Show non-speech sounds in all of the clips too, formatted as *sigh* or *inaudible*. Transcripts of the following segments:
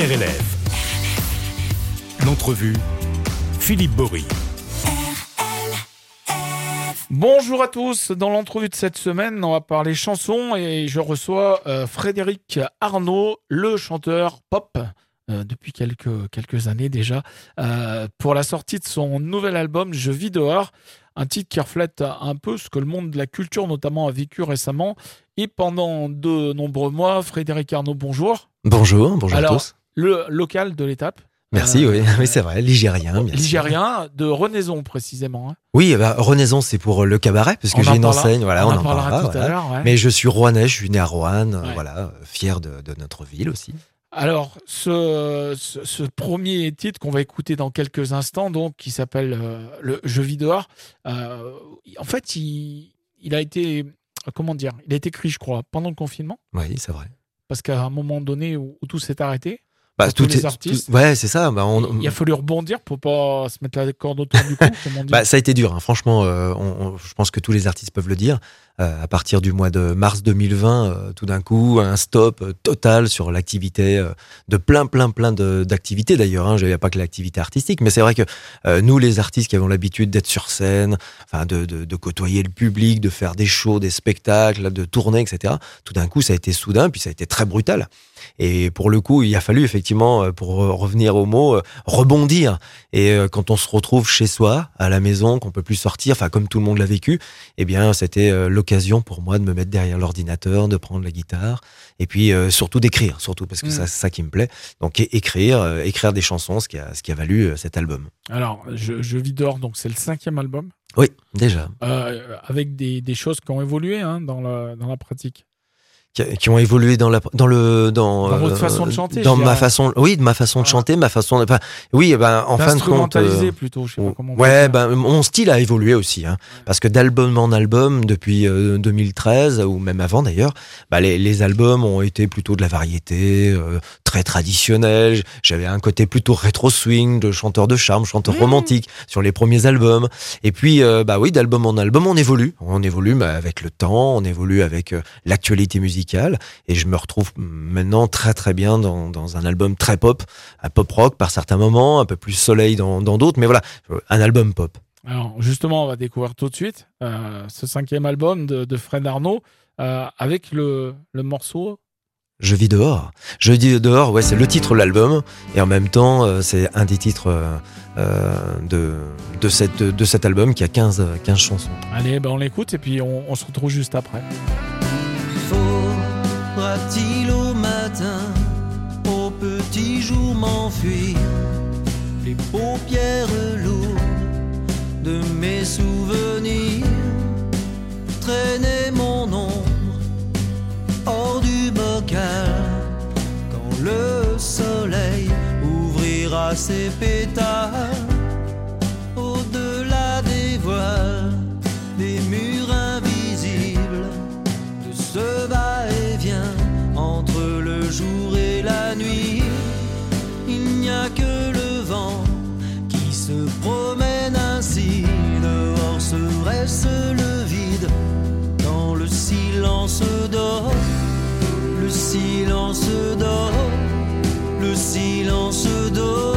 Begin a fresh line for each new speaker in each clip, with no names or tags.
RLF. L'entrevue, Philippe Bory.
Bonjour à tous, dans l'entrevue de cette semaine, on va parler chansons et je reçois euh, Frédéric Arnaud, le chanteur pop, euh, depuis quelques, quelques années déjà, euh, pour la sortie de son nouvel album Je vis dehors, un titre qui reflète un peu ce que le monde de la culture notamment a vécu récemment. Et pendant de nombreux mois, Frédéric Arnaud, bonjour.
Bonjour, bonjour
Alors,
à tous.
Le local de l'étape.
Merci,
euh,
oui, *laughs* oui c'est vrai, ligérien. bien sûr.
Ligérien, de Renaison précisément. hein.
Oui, bah, Renaison, c'est pour le cabaret, parce que j'ai une
parlera-
enseigne, voilà,
on
on,
en parlera tout à l'heure. ouais.
Mais je suis rouennais, je suis né à Roanne,
Ouais.
voilà, fier de, de notre ville aussi.
Alors, ce, ce, ce premier titre qu'on va écouter dans quelques instants, donc, qui s'appelle euh, le Je vis dehors, euh, en fait, il, il a été, comment dire, il a été écrit, je crois, pendant le confinement,
Oui, c'est vrai.
parce qu'à un moment donné où, où tout s'est arrêté,
Bah,
tous les
est-
artistes.
tout- ouais, c'est ça. Bah, on,
il a fallu rebondir pour pas se mettre la corde autour du cou.
Bah, ça a été dur, hein. franchement. euh, on- on- je pense que tous les artistes peuvent le dire. Euh, à partir du mois de mars 2020, euh, tout d'un coup, un stop euh, total sur l'activité euh, de plein, plein, plein d'activités d'ailleurs. Hein. Il n'y a pas que l'activité artistique, mais c'est vrai que euh, nous, les artistes qui avons l'habitude d'être sur scène, enfin, de, de, de côtoyer le public, de faire des shows, des spectacles, de tourner, etc. Tout d'un coup, ça a été soudain, puis ça a été très brutal. Et pour le coup, il a fallu effectivement, euh, pour revenir au mot, euh, rebondir. Et euh, quand on se retrouve chez soi, à la maison, qu'on peut plus sortir, enfin comme tout le monde l'a vécu, eh bien c'était l'occasion pour moi de me mettre derrière l'ordinateur, de prendre la guitare, et puis euh, surtout d'écrire, surtout parce que
Mm.
ça, c'est ça qui me plaît. Donc écrire, euh, écrire des chansons, ce qui a, ce qui a valu cet album.
Alors, je, je vis dehors, donc c'est le cinquième album,
Oui, déjà.
euh, avec des, des choses qui ont évolué hein, dans, la, dans la pratique.
Qui, qui ont évolué dans la dans le dans,
Dans votre
euh,
façon de chanter,
dans ma façon oui de ma façon de chanter ma façon de enfin, oui ben en fin de compte euh,
plutôt, je sais pas comment on
Ouais, ben mon style a évolué aussi, hein, parce que d'album en album depuis euh, 2013 ou même avant d'ailleurs, bah, les, les albums ont été plutôt de la variété, euh, très traditionnelle. J'avais un côté plutôt rétro swing, de chanteur de charme, chanteur
Mmh.
romantique sur les premiers albums. Et puis, euh, bah oui, d'album en album, on évolue, on évolue bah, avec le temps, on évolue avec euh, l'actualité musicale, et je me retrouve maintenant très très bien dans, dans un album très pop, un pop rock par certains moments, un peu plus soleil dans dans d'autres, mais voilà, un album pop.
Alors justement, on va découvrir tout de suite euh, ce cinquième album de, de Fred Arnaud euh, avec le, le morceau.
Je vis dehors. Je vis dehors, ouais, c'est le titre de l'album, et en même temps, euh, c'est un des titres euh, de, de, cette, de, cet album qui a 15, euh, 15 chansons.
Allez, ben on l'écoute et puis on, on se retrouve juste après.
Faudra-t-il au matin, au petit jour m'enfuir, les paupières lourdes de mes souvenirs, silence d'or.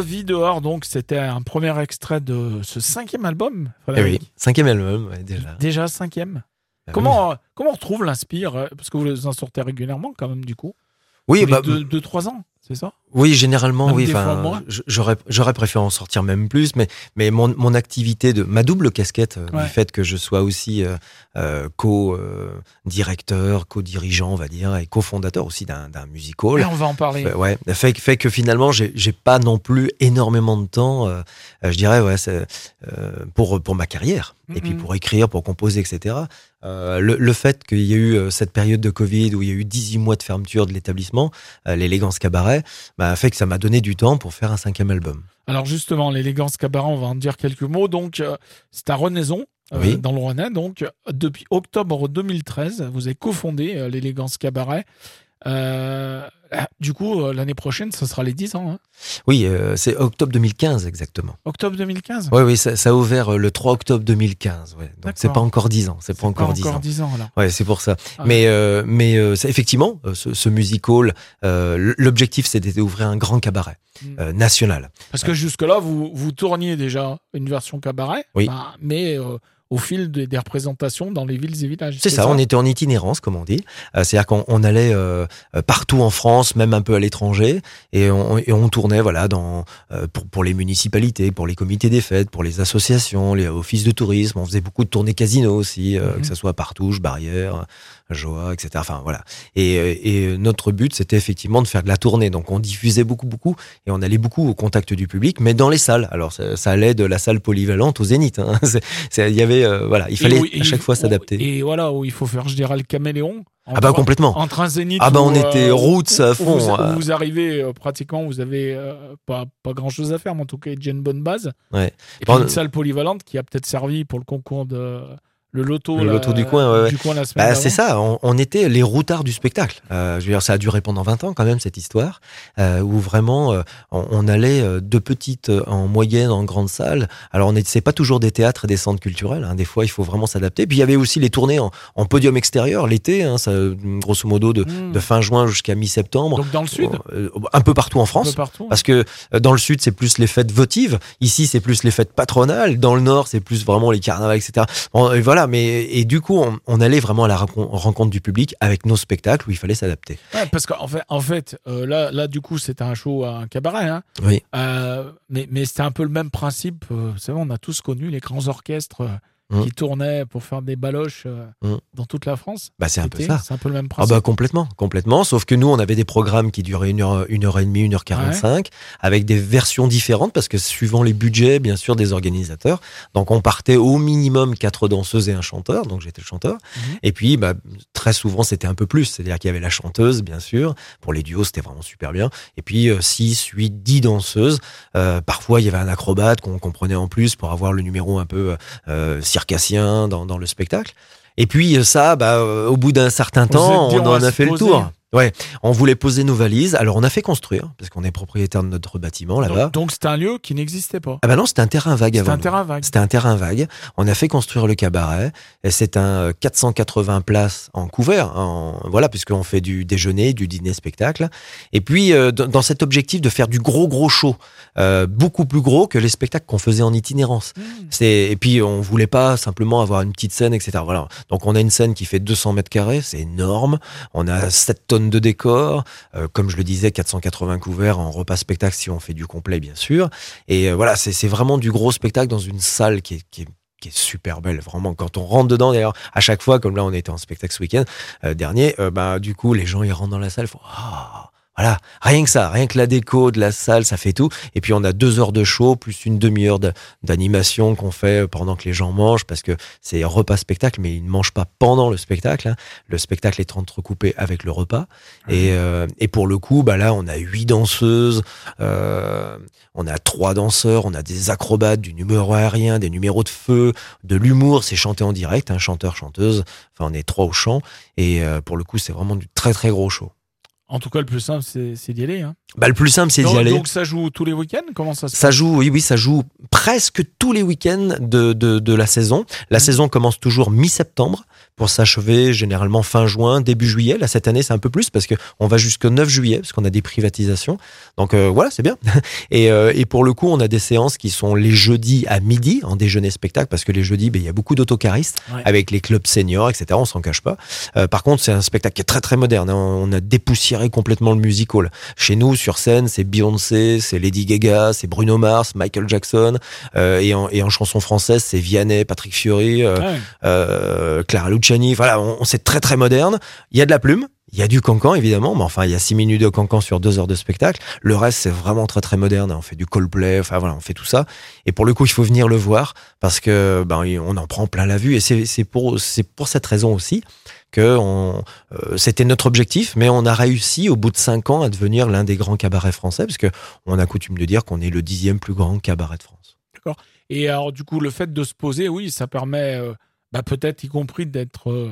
Vis dehors,
donc c'était un premier extrait de ce cinquième album.
Eh oui, cinquième album, ouais, déjà.
Déjà cinquième.
Ah
Comment, euh, comment on retrouve l'Inspire euh, Parce que vous en sortez régulièrement quand même du coup?
Oui, bah,
deux, deux, trois ans, c'est ça?
Oui, généralement,
Même
oui. Enfin, j'aurais, j'aurais préféré en sortir même plus, mais, mais mon, mon activité de ma double casquette, euh,
Ouais.
du fait que je sois aussi euh, euh, co-directeur, co-dirigeant, on va dire, et co-fondateur aussi d'un, d'un music hall.
Et on va en parler.
Fait, ouais, fait, fait que finalement, j'ai, j'ai pas non plus énormément de temps, euh, euh, je dirais, ouais, c'est, euh, pour, pour ma carrière. Et puis pour écrire, pour composer, etc. Euh, le, le fait qu'il y ait eu cette période de Covid où il y a eu 18 mois de fermeture de l'établissement, l'élégance cabaret, bah, fait que ça m'a donné du temps pour faire un cinquième album.
Alors justement, l'élégance cabaret, on va en dire quelques mots. Donc, euh, c'est à Renaison, euh,
Oui.
dans le Rouennais. Donc, depuis octobre 2013, vous avez cofondé euh, l'élégance cabaret. Ah, du coup, euh, l'année prochaine, ce sera les 10 ans. hein.
Oui, euh, c'est octobre 2015 exactement.
Octobre 2015
Oui, oui, ça, ça a ouvert euh, le 3 octobre 2015. Ouais. Donc c'est pas encore 10 ans, c'est pas encore 10 ans.
10 ans, alors.
Ouais, c'est pour ça.
Ah.
Mais euh, mais euh, effectivement ce, ce music hall, l'objectif c'était d'ouvrir un grand cabaret
Mm.
national.
Parce que jusque-là, vous, vous tourniez déjà une version cabaret,
Oui.
bah, mais au fil des, des représentations dans les villes et villages.
C'est ça, on était en itinérance, comme on dit. Euh, C'est-à-dire qu'on on allait euh, partout en France, même un peu à l'étranger, et on, et on tournait voilà dans euh, pour, pour les municipalités, pour les comités des fêtes, pour les associations, les offices de tourisme. On faisait beaucoup de tournées casino aussi, euh,
Mhm.
que ce soit à Partouche, Barrière, Joie, etc. Enfin voilà. Et, euh, et notre but, c'était effectivement de faire de la tournée. Donc on diffusait beaucoup, beaucoup, et on allait beaucoup au contact du public, mais dans les salles. Alors ça, ça allait de la salle polyvalente au Zénith. hein. *laughs* Il y avait euh, voilà, il fallait
où-
à chaque
où-
fois s'adapter.
Et voilà, où il faut faire, je dirais, le caméléon.
Ah bah complètement.
Entre un zénith.
Ah bah, on
où,
était roots à fond,
Vous,
euh.
arrivez euh, pratiquement, vous avez euh, pas, pas grand chose à faire, mais en tout cas, il y a une bonne base.
Ouais.
Et puis
Bon,
une salle polyvalente qui a peut-être servi pour le concours de le loto,
Le
la-
loto du coin, ouais, ouais.
du coin la semaine
Bah, c'est ça, on, on était les routards du spectacle. Euh, je veux dire, ça a duré pendant 20 ans quand même cette histoire, euh, où vraiment euh, on, on allait euh, de petites euh, en moyenne en grande salle. Alors on est- c'est pas toujours des théâtres et des centres culturels. hein. Des fois, il faut vraiment s'adapter. Puis il y avait aussi les tournées en, en podium extérieur l'été, hein, ça, grosso modo de,
Hmm.
de fin juin jusqu'à mi-septembre,
Donc dans le sud,
Euh, un peu partout en
un
France.
peu partout.
Parce que dans le sud, c'est plus les fêtes votives. Ici, c'est plus les fêtes patronales. Dans le nord, c'est plus vraiment les carnavals, etc. Bon, et voilà. Mais et du coup, on, on allait vraiment à la rencontre du public avec nos spectacles où il fallait s'adapter.
Ouais, parce qu'en fait, en fait euh, là, là, du coup, c'était un show à un cabaret. Hein.
Oui.
Euh, mais mais c'était un peu le même principe. euh, vous savez, on a tous connu les grands orchestres euh,
Mm.
qui tournaient pour faire des baloches euh,
Mm.
dans toute la France.
Bah, c'est un peu ça.
C'est un peu le même
Ah
principe.
bah complètement, complètement. Sauf que nous, on avait des programmes qui duraient une heure, une heure et demie, une heure quarante-cinq, avec des versions différentes parce que suivant les budgets, bien sûr, des organisateurs. Donc on partait au minimum quatre danseuses et un chanteur. Donc j'étais le chanteur.
Mhm.
Et puis, bah, très souvent, c'était un peu plus. C'est-à-dire qu'il y avait la chanteuse, bien sûr. Pour les duos, c'était vraiment super bien. Et puis euh, six, huit, dix danseuses. Euh, parfois, il y avait un acrobate qu'on comprenait en plus pour avoir le numéro un peu euh, circassien dans, dans le spectacle. Et puis euh, ça, bah, euh, au bout d'un certain temps, on en a fait le
poser.
Tour. On voulait poser nos valises. Alors on a fait construire parce qu'on est propriétaire de notre bâtiment là-bas.
Donc c'était un lieu qui n'existait pas.
Ah bah non, c'était un terrain vague
C'était
avant.
un
nous.
terrain vague.
C'était un terrain vague. On a fait construire le cabaret. Et c'est un euh, 480 places en couvert. En, voilà, puisqu'on fait du déjeuner, du dîner, spectacle. Et puis, euh, dans dans cet objectif de faire du gros, gros show, euh, beaucoup plus gros que les spectacles qu'on faisait en itinérance.
Mmh.
C'est et puis on voulait pas simplement avoir une petite scène, etc. Voilà. Donc on a une scène qui fait 200 mètres carrés, c'est énorme. On a 7 tonnes de décors, euh, comme je le disais, 480 couverts en repas spectacle si on fait du complet, bien sûr. Et euh, voilà, c'est vraiment du gros spectacle dans une salle qui est, qui est super belle, vraiment. Quand on rentre dedans, d'ailleurs, à chaque fois, comme là, on était en spectacle ce week-end euh, dernier, euh, bah, du coup, les gens, ils rentrent dans la salle, font, Ah voilà, rien que ça, rien que la déco de la salle, ça fait tout. Et puis on a deux heures de show plus une demi-heure de- d'animation qu'on fait pendant que les gens mangent parce que c'est repas spectacle, mais ils ne mangent pas pendant le spectacle. hein. Le spectacle est entrecoupé avec le repas. Et, euh, et pour le coup, bah là, on a huit danseuses, euh, on a trois danseurs, on a des acrobates, du numéro aérien, des numéros de feu, de l'humour. C'est chanté en direct, un chanteur, chanteuse. Enfin, on est trois au chant. Et euh, pour le coup, c'est vraiment du très très gros show.
En tout cas, le plus simple, c'est d'y aller. Hein.
Bah, le plus simple, c'est d'y aller.
donc ça joue tous les week-ends? Comment ça se
Ça joue, oui, oui, ça joue presque tous les week-ends de, de, de la saison. La
Mhm.
saison commence toujours mi-septembre pour s'achever généralement fin juin, début juillet. Là, cette année, c'est un peu plus parce que on va jusqu'au 9 juillet parce qu'on a des privatisations. Donc euh, voilà, c'est bien. *laughs* Et, euh, et pour le coup, on a des séances qui sont les jeudis à midi en déjeuner spectacle parce que les jeudis, ben, il y a beaucoup d'autocaristes
Ouais.
avec les clubs seniors, etc. On s'en cache pas. Euh, par contre, c'est un spectacle qui est très très moderne. hein. On a dépoussiéré complètement le musical. Chez nous, sur scène, c'est Beyoncé, c'est Lady Gaga, c'est Bruno Mars, Michael Jackson, euh, et, en, et en chanson française, c'est Vianney, Patrick Fiori, euh,
Ouais.
euh, Clara Luciani. Voilà, on, on- c'est très très moderne. Il y a de la plume. Il y a du cancan évidemment, mais enfin il y a six minutes de cancan sur deux heures de spectacle. Le reste c'est vraiment très très moderne. On fait du Coldplay, enfin voilà, on fait tout ça. Et pour le coup il faut venir le voir parce que ben on en prend plein la vue. Et c'est pour c'est pour cette raison aussi que on, euh, c'était notre objectif, mais on a réussi au bout de cinq ans à devenir l'un des grands cabarets français parce que on a coutume de dire qu'on est le dixième plus grand cabaret de France.
Et alors, du coup, le fait de se poser, oui, ça permet euh, bah, peut-être y compris d'être, euh,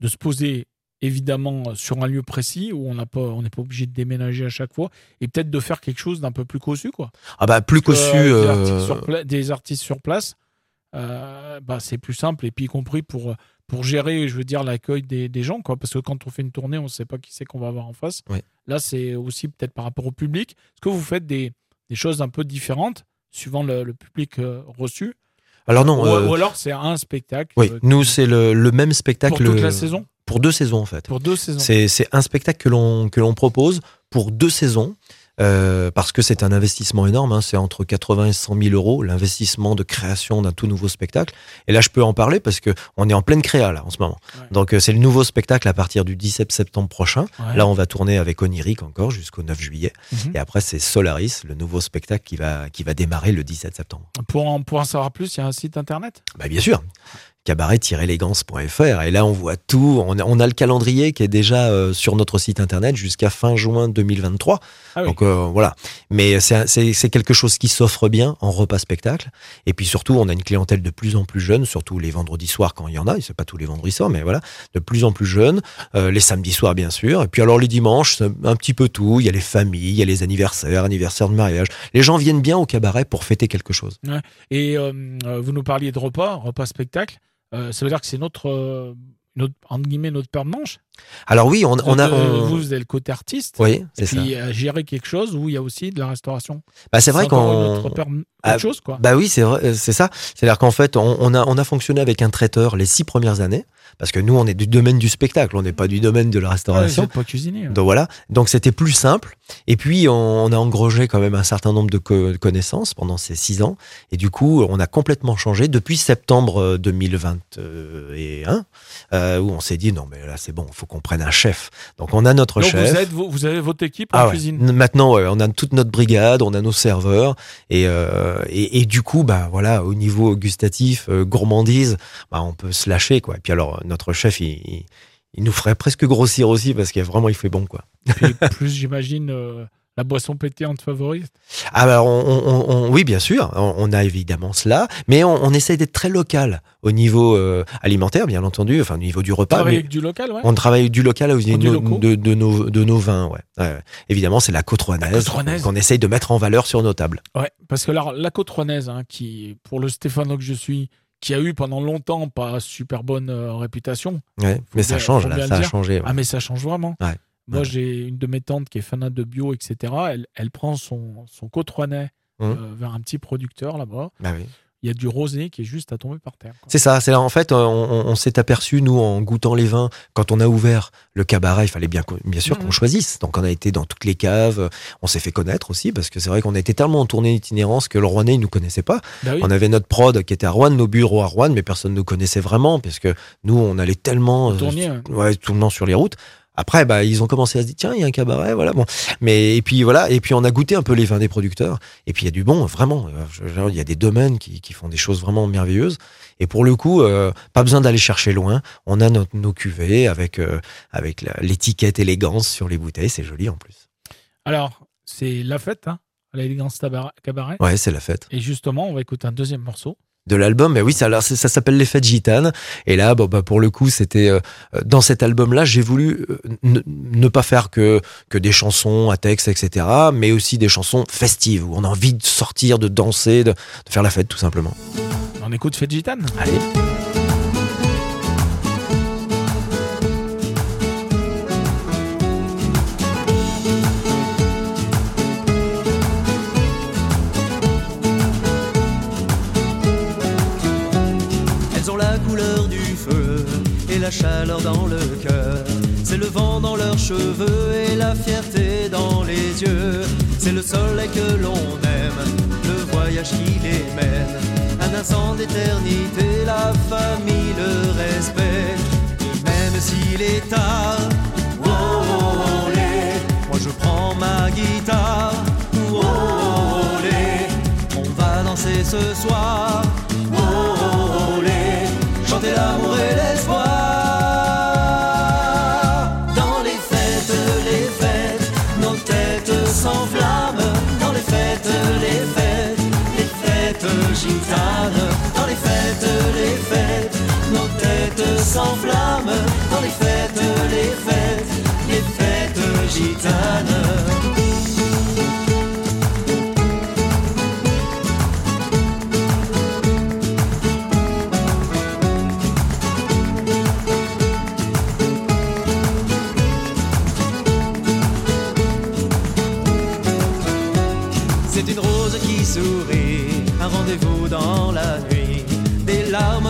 de se poser évidemment sur un lieu précis où on n'a pas, on n'est pas obligé de déménager à chaque fois et peut-être de faire quelque chose d'un peu plus cossu, quoi.
Ah bah plus
Parce
cossu.
que, euh, des, artistes sur pla- des artistes sur place, euh, bah, c'est plus simple et puis y compris pour pour gérer, je veux dire, l'accueil des, des gens, quoi. Parce que quand on fait une tournée, on ne sait pas qui c'est qu'on va avoir en face. Là, c'est aussi peut-être par rapport au public. Est-ce que vous faites des, des choses un peu différentes suivant le, le public euh, reçu?
Alors non.
ou,
euh,
ou alors c'est un spectacle
oui,
euh,
nous c'est le, le même spectacle
pour toute la saison?
pour deux saisons en fait.
Pour deux saisons
C'est c'est un spectacle que l'on que l'on propose pour deux saisons. Euh, parce que c'est un investissement énorme, hein, c'est entre 80 et 100 000 euros l'investissement de création d'un tout nouveau spectacle. Et là, je peux en parler parce que on est en pleine créa là en ce moment.
Ouais.
Donc euh, c'est le nouveau spectacle à partir du 17 septembre prochain.
Ouais.
Là, on va tourner avec Oniric encore jusqu'au 9 juillet.
Mhm.
Et après, c'est Solaris, le nouveau spectacle qui va qui va démarrer le 17 septembre.
pour, en, pour en savoir plus, il y a un site internet?
Bah bien sûr cabaret-élégance.fr et là on voit tout. On a, on a le calendrier qui est déjà euh, sur notre site internet jusqu'à fin juin 2023
Ah oui.
donc euh, voilà. Mais c'est quelque chose qui s'offre bien en repas spectacle. Et puis surtout on a une clientèle de plus en plus jeune surtout les vendredis soirs quand il y en a. C'est pas tous les vendredis soirs mais voilà. De plus en plus jeunes euh, les samedis soirs bien sûr. Et puis alors les dimanches un petit peu tout. Il y a les familles il y a les anniversaires anniversaires de mariage. Les gens viennent bien au cabaret pour fêter quelque chose.
Et euh, euh, vous nous parliez de repas, repas spectacle. Euh, ça veut dire que c'est notre, euh, notre, entre guillemets, notre paire de manches.
alors oui on, on a on-
Vous, vous avez le côté artiste.
oui c'est ça
puis euh, gérer quelque chose où il y a aussi de la restauration.
bah c'est vrai qu'on Ah,
chose, quoi.
Bah oui, c'est vrai, c'est ça. C'est-à-dire qu'en fait, on, on a on a fonctionné avec un traiteur les six premières années parce que nous, on est du domaine du spectacle, on n'est pas du domaine de la
Ah,
restauration.
n'êtes pas cuisinier. hein.
Donc voilà. Donc c'était plus simple. Et puis on, on a engrangé quand même un certain nombre de co- connaissances pendant ces six ans. Et du coup, on a complètement changé depuis septembre euh, 2021, euh, où on s'est dit non mais là c'est bon, il faut qu'on prenne un chef. Donc on a notre
Donc
chef.
vous, êtes, vous, vous avez votre équipe en
Ah
cuisine.
Maintenant, ouais, on a toute notre brigade, on a nos serveurs, et, euh, et, et du coup, bah voilà, au niveau gustatif, euh, gourmandise, bah on peut se lâcher quoi. Et puis alors, notre chef, il, il, il nous ferait presque grossir aussi parce qu'il vraiment il fait bon quoi.
Puis plus, j'imagine, euh, la boisson pétillante favorite
Ah bah, on, on- on- oui, bien sûr, on, on a évidemment cela, mais on, on essaye d'être très local au niveau euh, alimentaire, bien entendu, enfin au niveau du repas.
Travailler
mais
avec du local, ouais.
on travaille du local au niveau de,
locaux.
de, de nos, de nos vins, ouais. Évidemment, c'est la côte rouennaise
côte rouennaise.
qu'on essaye de mettre en valeur sur nos tables.
Ouais, parce que la, la côte rouennaise, hein, qui, pour le Stéphano que je suis, qui a eu pendant longtemps pas super bonne euh, réputation,
Ouais. Mais ça change, là, ça a changé. ouais.
ah mais ça change vraiment.
Ouais.
Moi, j'ai une de mes tantes qui est fanate de bio, etc. Elle, elle prend son, son
Mhm.
euh, vers un petit producteur là-bas.
Bah oui.
Il y a du rosé qui est juste à tomber par terre.
C'est ça, c'est là en fait, on, on- on s'est aperçu nous en goûtant les vins quand on a ouvert le cabaret, il fallait bien bien sûr
Mhm.
qu'on choisisse. Donc on a été dans toutes les caves, on s'est fait connaître aussi parce que c'est vrai qu'on a été tellement en tournée itinérance que le Rouennais il nous connaissait pas.
Bah oui.
On avait notre prod qui était à Rouen, nos bureaux à Rouen, mais personne ne nous connaissait vraiment parce que nous on allait tellement euh,
ouais,
tout le monde sur les routes. Après, bah, ils ont commencé à se dire, tiens, il y a un cabaret, voilà, bon. Mais, et puis, voilà, et puis on a goûté un peu les vins des producteurs. Et puis, il y a du bon, vraiment. Il y a des domaines qui, qui font des choses vraiment merveilleuses. Et pour le coup, euh, pas besoin d'aller chercher loin. On a notre- nos cuvées avec, euh, avec l'étiquette élégance sur les bouteilles. C'est joli en plus.
Alors, c'est la fête, hein, l'élégance cabaret.
Ouais, c'est la fête.
Et justement, on va écouter un deuxième morceau.
De l'album. Mais oui, ça, alors, ça, ça s'appelle Les Fêtes Gitanes. Et là, bon, bah, pour le coup, c'était euh, dans cet album-là, j'ai voulu euh, ne, ne pas faire que que des chansons à texte, etc., mais aussi des chansons festives où on a envie de sortir, de danser, de, de faire la fête, tout simplement.
On écoute Fête Gitane?
Allez.
Chaleur dans le cœur. C'est le vent dans leurs cheveux et la fierté dans les yeux. C'est le soleil que l'on aime, le voyage qui les mène. Un instant d'éternité, la famille, le respect. Même s'il est tard, oh, oh, moi je prends ma guitare. Oh, oh, on va danser ce soir. Oh, oh, l'amour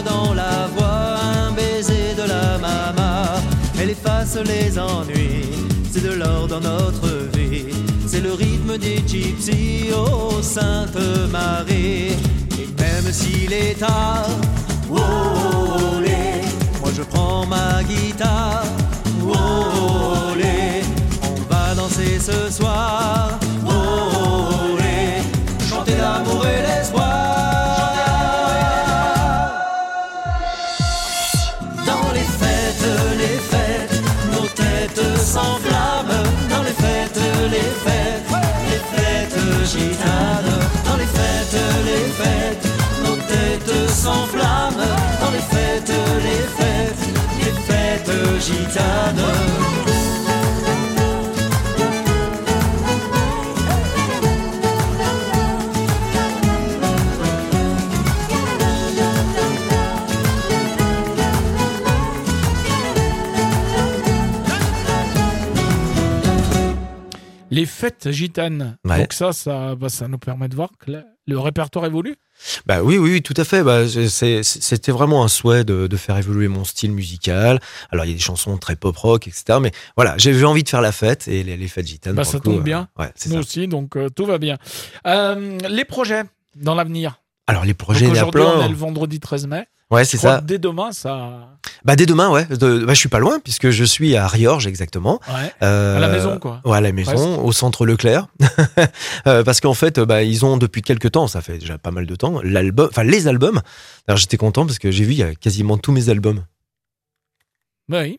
dans la voix, un baiser de la maman. Elle efface les ennuis, c'est de l'or dans notre vie. C'est le rythme des gypsies, oh Sainte Marie. Et même s'il est tard, oh, oh, moi je prends ma guitare, oh, oh, on va danser ce soir, oh, chanter l'amour et l'espoir. Têtes s'enflamment. Dans les fêtes, les fêtes, les fêtes gitanes. Les fêtes gitanes.
Ouais.
Donc ça, ça, bah, ça nous permet de voir que le, le répertoire évolue.
Bah oui, oui, oui, tout à fait. Bah, c'était vraiment un souhait de, de faire évoluer mon style musical. Alors il y a des chansons très pop rock, etc. Mais voilà, j'ai envie de faire la fête et les, les fêtes gitanes.
Bah, ça
coup,
tombe
euh,
bien.
ouais, c'est
Nous
ça.
aussi, donc euh, tout va bien. Euh, les projets dans l'avenir.
Alors les
Donc
projets, il y a
Aujourd'hui, on est le vendredi 13 mai.
Ouais, c'est ça.
dès demain, ça.
Bah dès demain, ouais. De- bah, je suis pas loin puisque je suis à Riorges exactement.
Ouais.
Euh,
À la maison, quoi.
Ouais, à la maison,
Presque.
au centre Leclerc. *laughs* Euh, parce qu'en fait, bah, ils ont depuis quelques temps, ça fait déjà pas mal de temps, l'album, enfin les albums. Alors j'étais content parce que j'ai vu il y a quasiment tous mes albums.
Bah oui.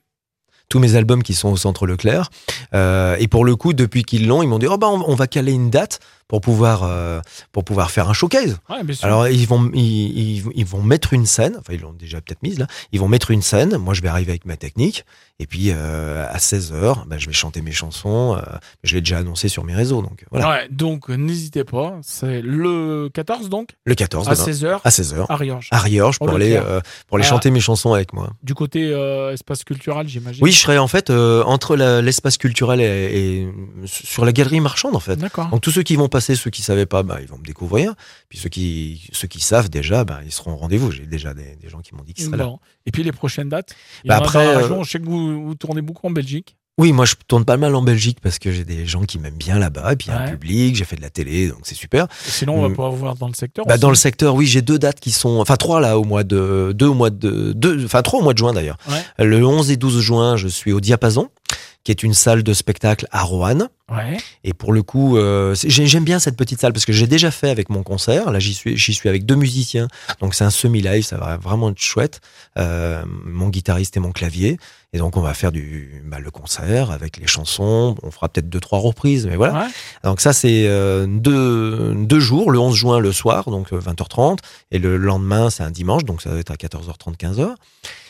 tous mes albums qui sont au centre Leclerc. Euh, et pour le coup, depuis qu'ils l'ont, ils m'ont dit oh bah on, on va caler une date pour pouvoir euh, pour pouvoir faire un showcase.
Ouais, bien sûr.
Alors ils vont ils, ils- ils vont mettre une scène, enfin ils l'ont déjà peut-être mise là. Ils vont mettre une scène. Moi je vais arriver avec ma technique et puis euh, à 16 h je vais chanter mes chansons. euh, je l'ai déjà annoncé sur mes réseaux donc voilà.
Ouais, donc n'hésitez pas. C'est le 14 donc?
Le 14
à
demain,
16h
à 16 h
à Riorges.
à Riorges
Au
pour aller
Leclerc.
euh, pour aller
Ah.
chanter mes chansons avec moi.
Du côté espace culturel, j'imagine.
Oui, je serai en fait entre l'espace culturel et, et sur la galerie marchande en fait.
D'accord.
Donc tous ceux qui vont passer, ceux qui savaient pas, bah, ils vont me découvrir. Puis ceux qui ceux qui savent déjà, bah, ils seront au rendez-vous. J'ai déjà des, des gens qui m'ont dit qu'ils seraient là.
Et puis les prochaines dates? Il y
Bah
a
après,
dans la
euh,
région. Je sais que vous, vous tournez beaucoup en Belgique.
Oui, moi je tourne pas mal en Belgique parce que j'ai des gens qui m'aiment bien là-bas. Et puis il y a un public, j'ai fait de la télé, donc c'est super.
Sinon, on va
Mm.
pouvoir vous voir dans le secteur.
Bah, dans le secteur, oui, j'ai deux dates qui sont, enfin trois là au mois de deux au mois de deux, enfin trois au mois de juin d'ailleurs.
Ouais.
Le 11 et 12 juin, je suis au Diapason, qui est une salle de spectacle à Roanne.
Ouais.
Et pour le coup, euh, j'aime bien cette petite salle parce que j'ai déjà fait avec mon concert. Là, j'y suis, j'y suis avec deux musiciens, donc c'est un semi-live, ça va vraiment être chouette. Euh, mon guitariste et mon clavier, et donc on va faire du bah, le concert avec les chansons. On fera peut-être deux trois reprises, mais voilà.
Ouais.
Donc ça, c'est euh, deux, deux jours, le 11 juin le soir, donc euh, 20h30, et le lendemain, c'est un dimanche, donc ça va être à 14h30, 15h.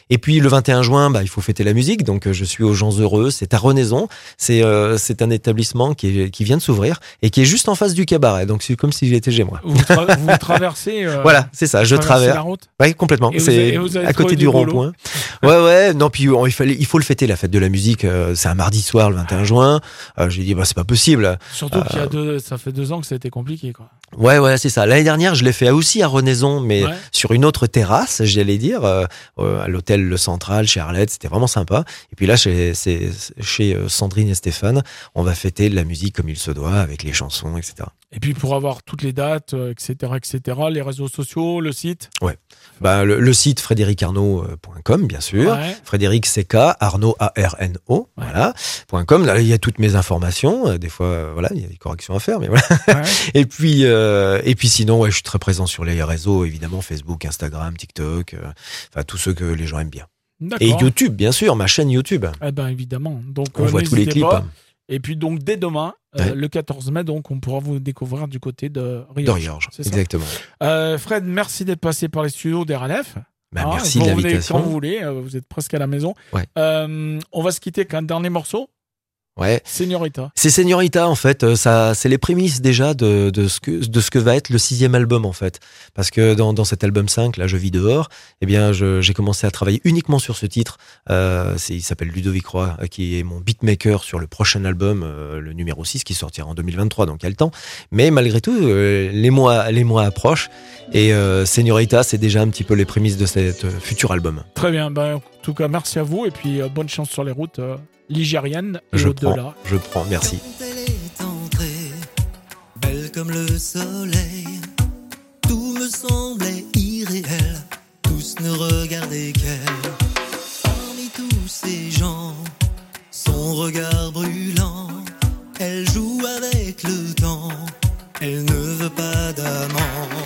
Et puis le 21 juin, bah, il faut fêter la musique, donc euh, je suis aux gens heureux, c'est à Renaison, c'est euh, c'est un établissement qui, est, qui vient de s'ouvrir et qui est juste en face du cabaret, donc c'est comme si j'étais chez moi.
Vous, tra- vous *laughs* traversez. euh,
Voilà, c'est ça, je traverse.
la route.
Oui, complètement. C'est à côté du rond-point. Ouais, ouais. Non, puis on- il fallait, il faut le fêter la fête de la musique. euh, c'est un mardi soir, le 21 juin. Euh, J'ai dit, bah c'est pas possible.
Surtout qu'il y a deux, ça fait deux ans que ça a été compliqué. Quoi.
Ouais, ouais, c'est ça. L'année dernière, je l'ai fait aussi à Renaison, mais
Ouais.
sur une autre terrasse, j'allais dire, euh, à l'hôtel Le Central, chez Arlette. C'était vraiment sympa. Et puis là, chez, chez euh, Sandrine et Stéphane, on va fêter de la musique comme il se doit, avec les chansons, etc.
Et puis pour avoir toutes les dates, euh, etc., etc., les réseaux sociaux, le site.
Bah, le, le site frédéricarnaud.com, bien sûr.
Ouais.
Frédéric CK, Arnaud A-R-N-O, voilà, point .com. Là, il y a toutes mes informations. Euh, Des fois, euh, voilà, il y a des corrections à faire, mais voilà.
Ouais. *laughs*
Et puis, euh, et puis sinon, ouais, je suis très présent sur les réseaux, évidemment, Facebook, Instagram, TikTok, euh, enfin, tous ceux que les gens aiment bien. Et. YouTube, bien sûr, ma chaîne YouTube.
Eh ben évidemment. Donc
On
euh,
voit tous les clips.
pas. Et puis donc dès demain, euh, le 14 mai, donc on pourra vous découvrir du côté de
De
C'est ça.
exactement.
Euh, Fred, merci d'être passé par les studios d'RLF.
Bah,
Hein,
merci de l'invitation.
Quand vous voulez, euh, vous êtes presque à la maison.
Ouais.
On va se quitter avec un dernier morceau,
Ouais.
Señorita.
C'est Señorita en fait, euh, ça, c'est les prémices déjà de, de ce que de ce que va être le sixième album en fait, parce que dans, dans cet album 5, là, je vis dehors, eh bien, j'ai commencé à travailler uniquement sur ce titre. Euh, c'est, il s'appelle Ludovic Roy, euh, qui est mon beatmaker sur le prochain album, euh, le numéro 6, qui sortira en 2023, donc il y a le temps. Mais malgré tout, euh, les mois les mois approchent et euh, Señorita, c'est déjà un petit peu les prémices de cet futur album.
Très bien. Ben, en tout cas, merci à vous et puis bonne chance sur les routes ligériennes et
Je
au-delà.
prends, je prends, merci.
Quand elle est entrée, belle comme le soleil, tout me semblait irréel, tous ne regardaient qu'elle. Parmi tous ces gens, son regard brûlant, elle joue avec le temps, elle ne veut pas d'amant.